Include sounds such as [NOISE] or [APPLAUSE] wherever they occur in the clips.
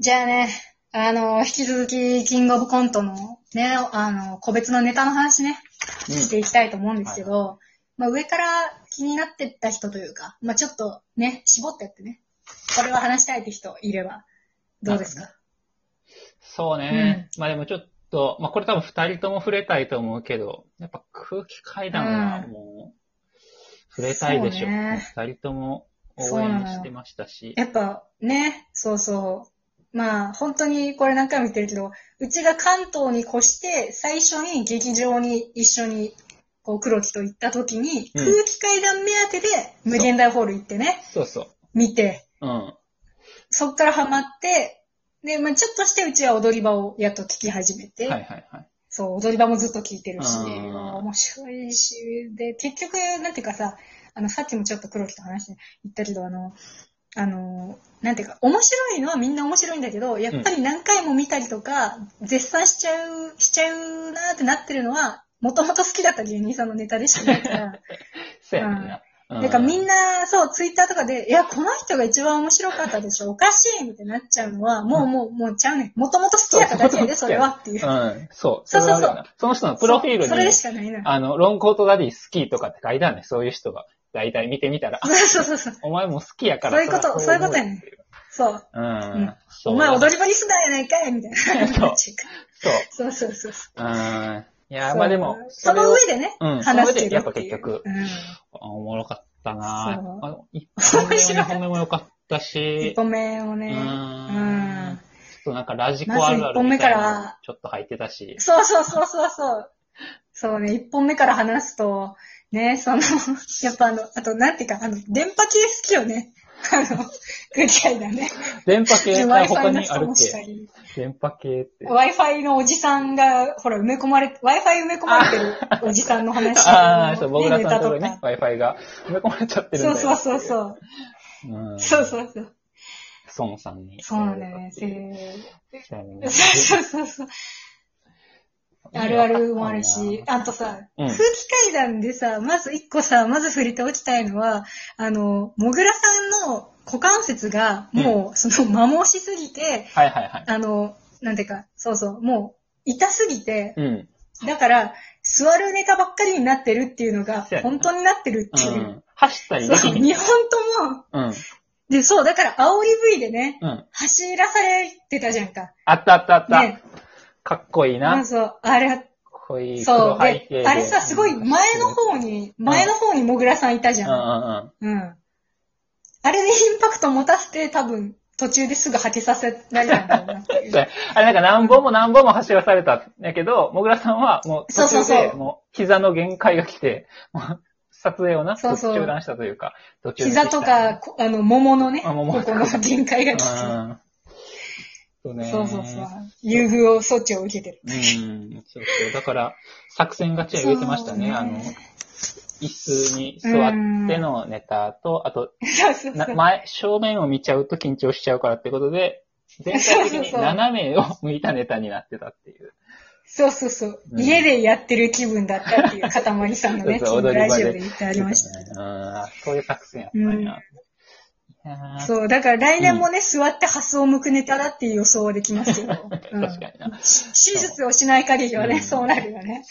じゃあね、あの、引き続き、キングオブコントのね、あの、個別のネタの話ね、うんしていきたいと思うんですけど、まあ上から気になってった人というか、まあちょっとね、絞ってやってね、これは話したいって人いれば、どうですか？そうね。まあでもちょっと、まあこれ多分二人とも触れたいと思うけど、やっぱ空気階段はもう、触れたいでしょ。そうね二人とも応援してましたし。やっぱね、そうそう。まあ本当にこれ何回も言ってるけど、うちが関東に越して最初に劇場に一緒にこう黒木と行った時に、うん空気階段目当てで無限大ホール行ってね、そうそう。見て、うん。そっからハマって、で、まあちょっとしてうちは踊り場をやっと聞き始めて、はいはいはい。そう、踊り場もずっと聞いてるし、うん面白いし、で、結局、なんていうかさ、あの、さっきもちょっと黒木と話して言ったけど、あの、あの、なんていうか、面白いのはみんな面白いんだけど、やっぱり何回も見たりとか、絶賛しちゃう、しちゃうなーってなってるのは、もともと好きだった芸人さんのネタでしかないから、[LAUGHS] そうやねんだからみんな、そう、ツイッターとかで、いや、この人が一番面白かったでしょ、おかしいみたいになっちゃうのは、もう、もう、もうちゃうねん。もともと好きだっただけやで、それはっていう。うん、そう。そうそうそうその人のプロフィールそうそれしかないな。あの、ロングコートダディ好きとかって書いてあるね。そういう人が。だいたい見てみたら、あ [LAUGHS] そうそうそう。お前も好きやからそういうことらそういうことやねんそう。うん。お前踊り場にすなやないかいみたいな。[LAUGHS] そう [LAUGHS] そう。そうそうそうん。いや、まあでも、その上でね、うん話してるその上でやっぱ結局うん。おもろかったなそうあの、一本目も良かった一し、本目をうね。うんん。ちょっとなんかラジコあるあるみたいなのちょっと入ってたし。そうそうそうそうそう。そうね、一本目から話すと、ね、その、[LAUGHS] やっぱあの、あと、なんていうか、あの、電波系好きよね。あの、空気階段ね。電波系が他にあるっけり。電波系って。Wi-Fi のおじさんが、ほら、埋め込まれ、Wi-Fi 埋め込まれてるおじさんの話 [LAUGHS] ああ、そう、僕らネさんのところにね Wi-Fi が埋め込まれちゃってるそうそうそうそう。うん。そうそうそう。孫さんに。そうなんだよね。そうそうそう。あるあるもあるし、あとさ、うん空気階段でさ、まず一個さ、まず触れておきたいのは、あの、もぐらさんの股関節が、もう、その、摩耗しすぎて、はいはいはい。あの、なんていうか、そうそう、もう、痛すぎて、うん。だから、座るネタばっかりになってるっていうのが本当になってるっていう。うん。走ったりそう、できひん。2本とも、うん。で、そう、だから、煽り V でね、うん。走らされてたじゃんか。あったあったあった。ね。かっこいいな。かっそうあれ、こいいそう。で、あれさ、すごい前の方に、前の方にもぐらさんいたじうんうゃん。んうん。うん。あれで [LAUGHS] インパクト持たせて、多分、途中ですぐ果てさせられたんだろうなっていう。[LAUGHS] そうあれなんか何本も何本も走らされたんやけど、もぐらさんはもう途中でもう膝の限界が来て、もう撮影をな、そうそう中断したというか、途中で膝とか、こあの、桃のね、あ桃ここの限界が来て。うん。そうね。そうそうそう。優遇を、措置を受けてる。うん。そうそう。だから、作戦勝ちは言えてましたね。そうねあの、椅子に座ってのネタと、あと、そうそうそう。な前、正面を見ちゃうと緊張しちゃうからってことで、全体的に斜めを向いたネタになってたっていう。そうそうそう。うん家でやってる気分だったっていう、[LAUGHS] かたまりさんのね、そうそう昨日ラジオでで言ってありました。うん。そういう作戦やったんや。そう、だから来年もね、座って発想を向くネタだっていう予想はできますよ。[LAUGHS] うん確かにな。手術をしない限りはね、うんそうなるよね。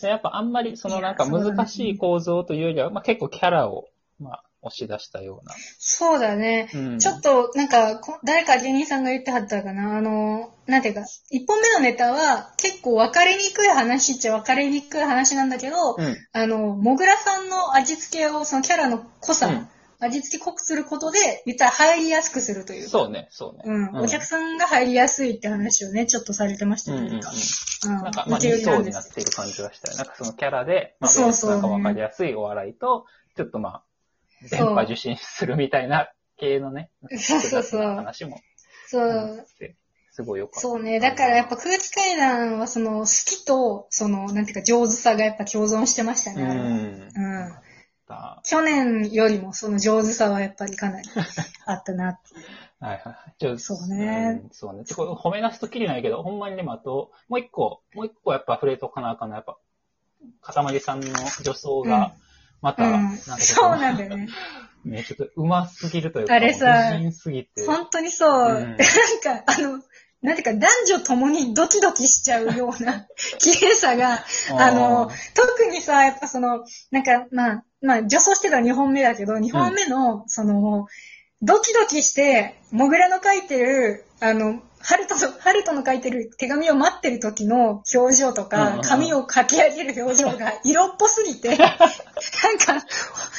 でやっぱあんまりそのなんか難しい構造というよりは、まあ結構キャラを、まあ、押し出したような。そうだね。うんちょっと、なんか、こ誰か芸人さんが言ってはったかな。あの、なんていうか、一本目のネタは結構分かりにくい話っちゃ分かりにくい話なんだけど、うん。あの、もぐらさんの味付けを、そのキャラの濃さ、うん味付け濃くすることで、言ったら入りやすくするというか。そうね、そうね。うん。お客さんが入りやすいって話をね、ちょっとされてましたうんうんうん。うん。なんか、まあ、受け売二層にりなっている感じがしたよ。なんかそのキャラで、まあ、そうそうねなんかわかりやすいお笑いと、ちょっとまあ、電波受信するみたいな系のね、そうそうそう話もそう。すごいよかった。そうね。だからやっぱ空気階段はその好きと、その、なんていうか上手さがやっぱ共存してましたうね。ん。うん。だ去年よりもその上手さはやっぱりかなりあったなって。[LAUGHS] はいはいはい。ちょそうねんそうね。ちょ褒め出すときりないけど、ほんまにでもあと、もう一個、もう一個やっぱ触れとかなあかんのやっぱ、かたまりさんの女装が、また、うんなんかちょっとそうなんだよね。[LAUGHS] ね、ちょっと上手すぎるというか、あれさすぎて。本当にそう。うん [LAUGHS] なんか、あの、なんていうか、男女ともにドキドキしちゃうような [LAUGHS] 綺麗さが、あの、特にさ、やっぱその、なんか、まあ、まあ、女装してた2本目だけど、2本目の、その、ドキドキして、モグラの書いてる、あの、ハルトの、ハルトの書いてる手紙を待ってる時の表情とうんうんかう、ん髪をかき上げる表情が色っぽすぎて、[LAUGHS] なんか、うん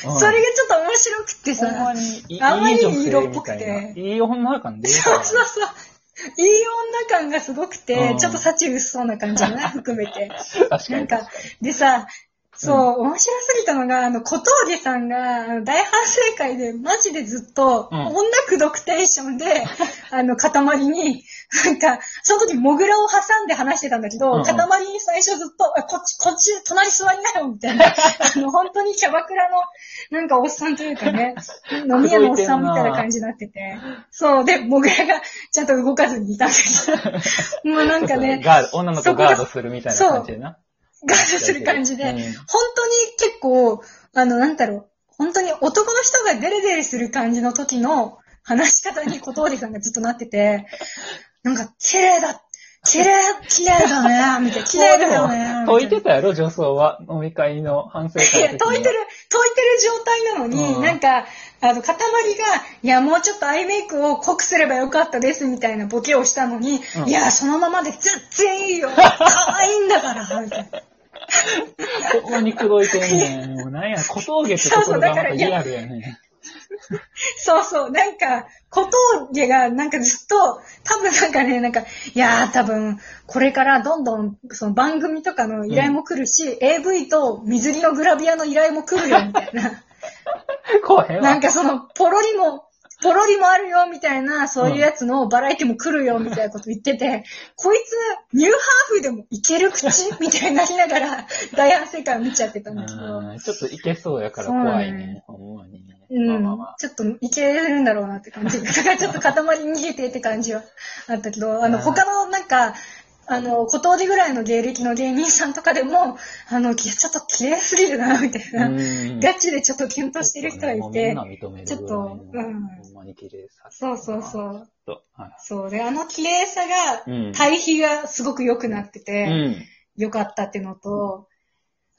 それがちょっと面白くってさ、あまり色っぽくていな。いい女感で。そうそうそう。いい女感がすごくて、うんちょっと幸薄そうな感じもね、含めて。確かに。なんか、でさ、そう、面白すぎたのが、あの、小峠さんが、大反省会で、マジでずっと、うん女口説くテンションで、[LAUGHS] あの、塊に、なんか、その時、モグラを挟んで話してたんだけど、うんうん塊に最初ずっと、あこっち、こっち、隣座りなよ、みたいな。[LAUGHS] あの、本当にキャバクラの、なんかおっさんというかね、[LAUGHS] 飲み屋のおっさんみたいな感じになってて。そう、で、モグラがちゃんと動かずにいたんだけど、もうなんかね、ガード、女の子ガードするみたいな感じでな。ガードする感じで、うん本当に結構、あの、なんだろう、本当に男の人がデレデレする感じの時の話し方に小峠さんがずっとなってて、[LAUGHS] なんか、綺麗だ、綺麗、綺麗だね、みたいな、綺麗だよね。解いてたやろ、女装は。飲み会の反省いや、会。解いてる、解いてる状態なのに、うんなんか、あの、塊が、いや、もうちょっとアイメイクを濃くすればよかったです、みたいなボケをしたのに、うんいや、そのままで全然いいよ、可愛いんだから、みたいな。ほんまに口説いてんねん。もうなんや、小峠ってところがまたリアルやね。そうそう、なんか、小峠が、なんかずっと、多分なんかね、なんか、いやー多分、これからどんどん、その番組とかの依頼も来るし、AV と水着のグラビアの依頼も来るよ、みたいな。こうへんわ。なんかその、ポロリも、ポロリもあるよ、みたいな、そういうやつのバラエティも来るよ、みたいなこと言ってて、こいつ、ニューハーフでもいける口？[LAUGHS] みたいになりながら、大反省会を見ちゃってたんだけど。うんちょっといけそうやから怖いね。ほんまにね。うん、まあまあまあ。ちょっといけるんだろうなって感じ。[LAUGHS] だからちょっと塊に逃げてって感じはあったけど、あの、うん他のなんか、あの、小峠ぐらいの芸歴の芸人さんとかでも、あの、ちょっと綺麗すぎるな、みたいな。うんガチでちょっとキュンとしてる人がいてちょっとうん。そうそうそう。と。はいそう。で、あの綺麗さが、うん。対比がすごく良くなってうて、ん。良かったっていうのと、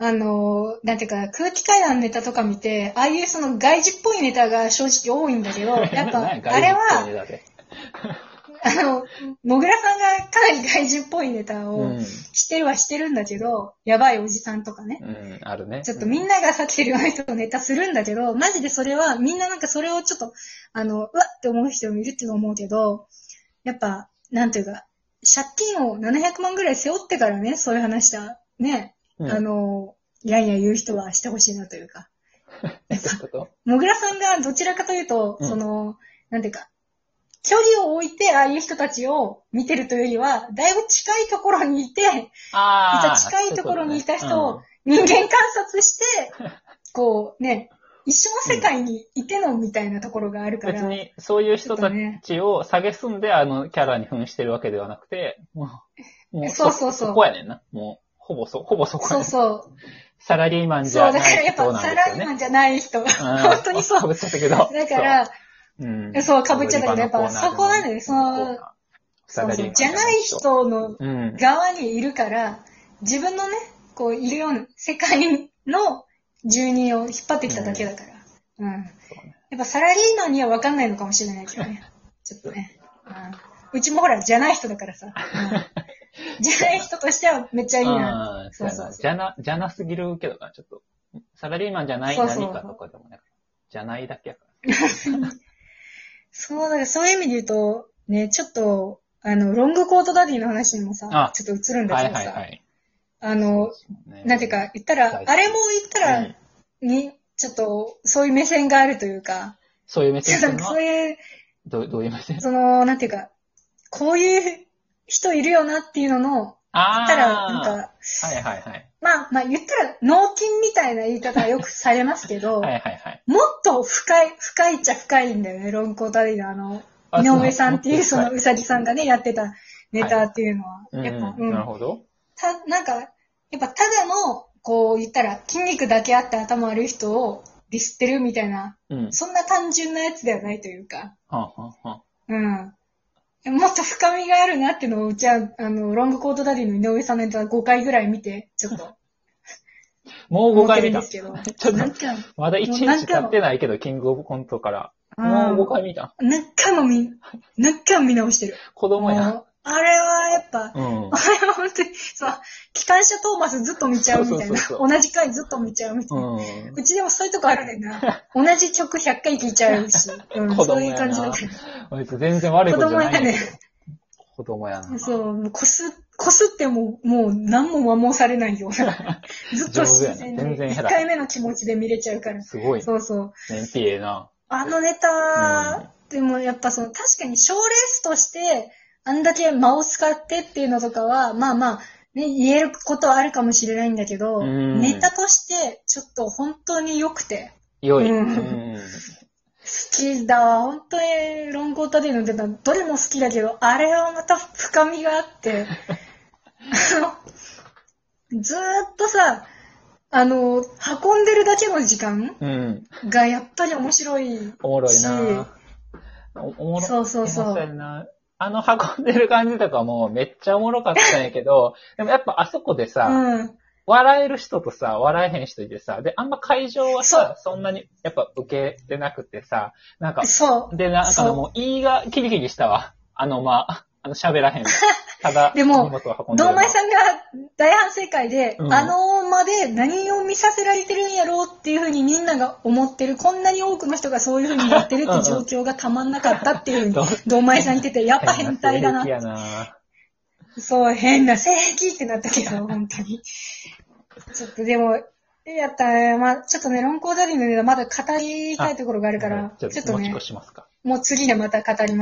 あの、なんていうか、空気階段ネタとか見て、ああいうその外事っぽいネタが正直多いんだけど、やっぱ、[LAUGHS] あれは、あの、もぐらさんがかなり外人っぽいネタうをん。してるはしてるんだけど、やばいおじさんとかね。うん、あるね。ちょっとみんなが避けてるようなネタするんだけど、マジでそれは、みんななんかそれをちょっと、あの、うわって思う人もいるって思うけど、やっぱ、なんていうか、借金を700万ぐらい背負ってからね、そういう話だ、ね、うん、あの、いやいや言う人はしてほしいなというか。え [LAUGHS] どういうこと？もぐらさんがどちらかというと、うんその、なんていうか、距離を置いてああいう人たちを見てるというよりは、だいぶ近いところにいて、あ近いところにいた人をそう人間観察して、[LAUGHS] こうね、一緒の世界にいてのみたいなところがあるから。別に、そういう人たちを下げすんで、あの、キャラに扮してるわけではなくて、もう、もう [LAUGHS] そうそうそうそこやねんな。もう、ほぼそ、ほぼそこやねんそうそう。サラリーマンじそう、ゃないだからやっぱサ。ラリーマンじゃない人。うん本当にそうかぶっちゃったけど。だから、そう、うんそう被っちゃったけどやっぱそこなんだよねそのサラリーマンじゃない人のうん。側にいるから、自分のね、こう、いるような世界の住人を引っ張ってきただけだから。うん。やっぱサラリーマンには分かんないのかもしれないけどね。[LAUGHS] ちょっとね。うん、うちもほら、じゃない人だからさ。うん、じゃない人としてはめっちゃいいな。うやな。そうそうそうじゃな、じゃなすぎるけどな、ちょっと。サラリーマンじゃないそうそう何かとかでもね。じゃないだけやか [LAUGHS] そうだからそういう意味で言うと、ね、ちょっと、あの、ロングコートダディの話にもさあ、ちょっと映るんだけどさ、はいはい。あの、ね。なんていうか、言ったら、あれも言ったら、うん。に、ちょっと、そういう目線があるというか、そういう目線。っていそういう、どうどういう目線？その、なんていうか、こういう人いるよなっていうのの、言あったら、なんあ。か、はいはいはい。まあ、まあ言ったら、脳筋みたいな言い方はよくされますけど、[LAUGHS] はいはいはい。もっと深い、深いっちゃ深いんだよね、ロンコータリーのあの、あ井上さんっていうそのそううさぎさんがね、やってたネタっていうのは、うんやっぱ、うんなるほど。た、なんか、やっぱただの、こう言ったら筋肉だけあって頭悪い人をディスってるみたいな、うん。そんな単純なやつではないというか、はんはんはん。うん。もっと深みがあるなっていうのを、うちは、あの、ロングコートダディの井上さんのネタ5回ぐらい見て、ちょっと [LAUGHS] もう5思って回見たるんです。けど。ちょっとまだ1日経ってないけど、キングオブコントから。もう5回見た。何回も見、何回も見直してる。子供や。あれはやっぱ、うん。あれは本当に、そう、機関車トーマスずっと見ちゃうみたいな。そうそうそう同じ回ずっと見ちゃうみたいな。うん。うちでもそういうとこあるねんな。同じ曲100回聴いちゃうし。うん、[LAUGHS] 子そういう感じだから。あいつ全然悪いことじゃないんだけど子供や子供やな。そう、もうこす、こすっても、もう何も摩耗されないような。[LAUGHS] ずっと自然に。な全然下手1回目の気持ちで見れちゃうから。すごい。そうそう。燃費ええな。あのネタ、でもやっぱその、確かに賞レースとして、あんだけ間を使ってっていうのとかは、まあまあ、ね、言えることはあるかもしれないんだけど、うんネタとして、ちょっと本当に良くて、良い。ううんん。好きだわ。本当にロングコートディのネタ、どれも好きだけど、あれはまた深みがあって、あの、ずーっとさ、あの、運んでるだけの時間うん。がやっぱり面白い。おもろいしな。おおもろそうそうそうあの運んでる感じとかもめっちゃおもろかったんやけど、[LAUGHS] でもやっぱあそこでさ、うん。笑える人とさ、笑えへん人いてさ、で、あんま会場はさ、そんなにやっぱ受けてなくてさ、なんか、そう。で、なんかもう、いいが、キリキリしたわ。あの、まあ、あの、喋らへん。[LAUGHS] ただ、でも堂前さんが大反省会で、うんあの間で何を見させられてるんやろうっていうふうにみんなが思ってる、こんなに多くの人がそういうふうにやってるって状況がたまんなかったっていうふうに堂前さん言ってて、やっぱ変態だな変。なそう、変な性癖ってなったけど、本当に。ちょっとでも、やったね。まあちょっとね、ロングコートダディのネタまだ語りたいところがあるから、ちょっとね。もう次でまた語ります。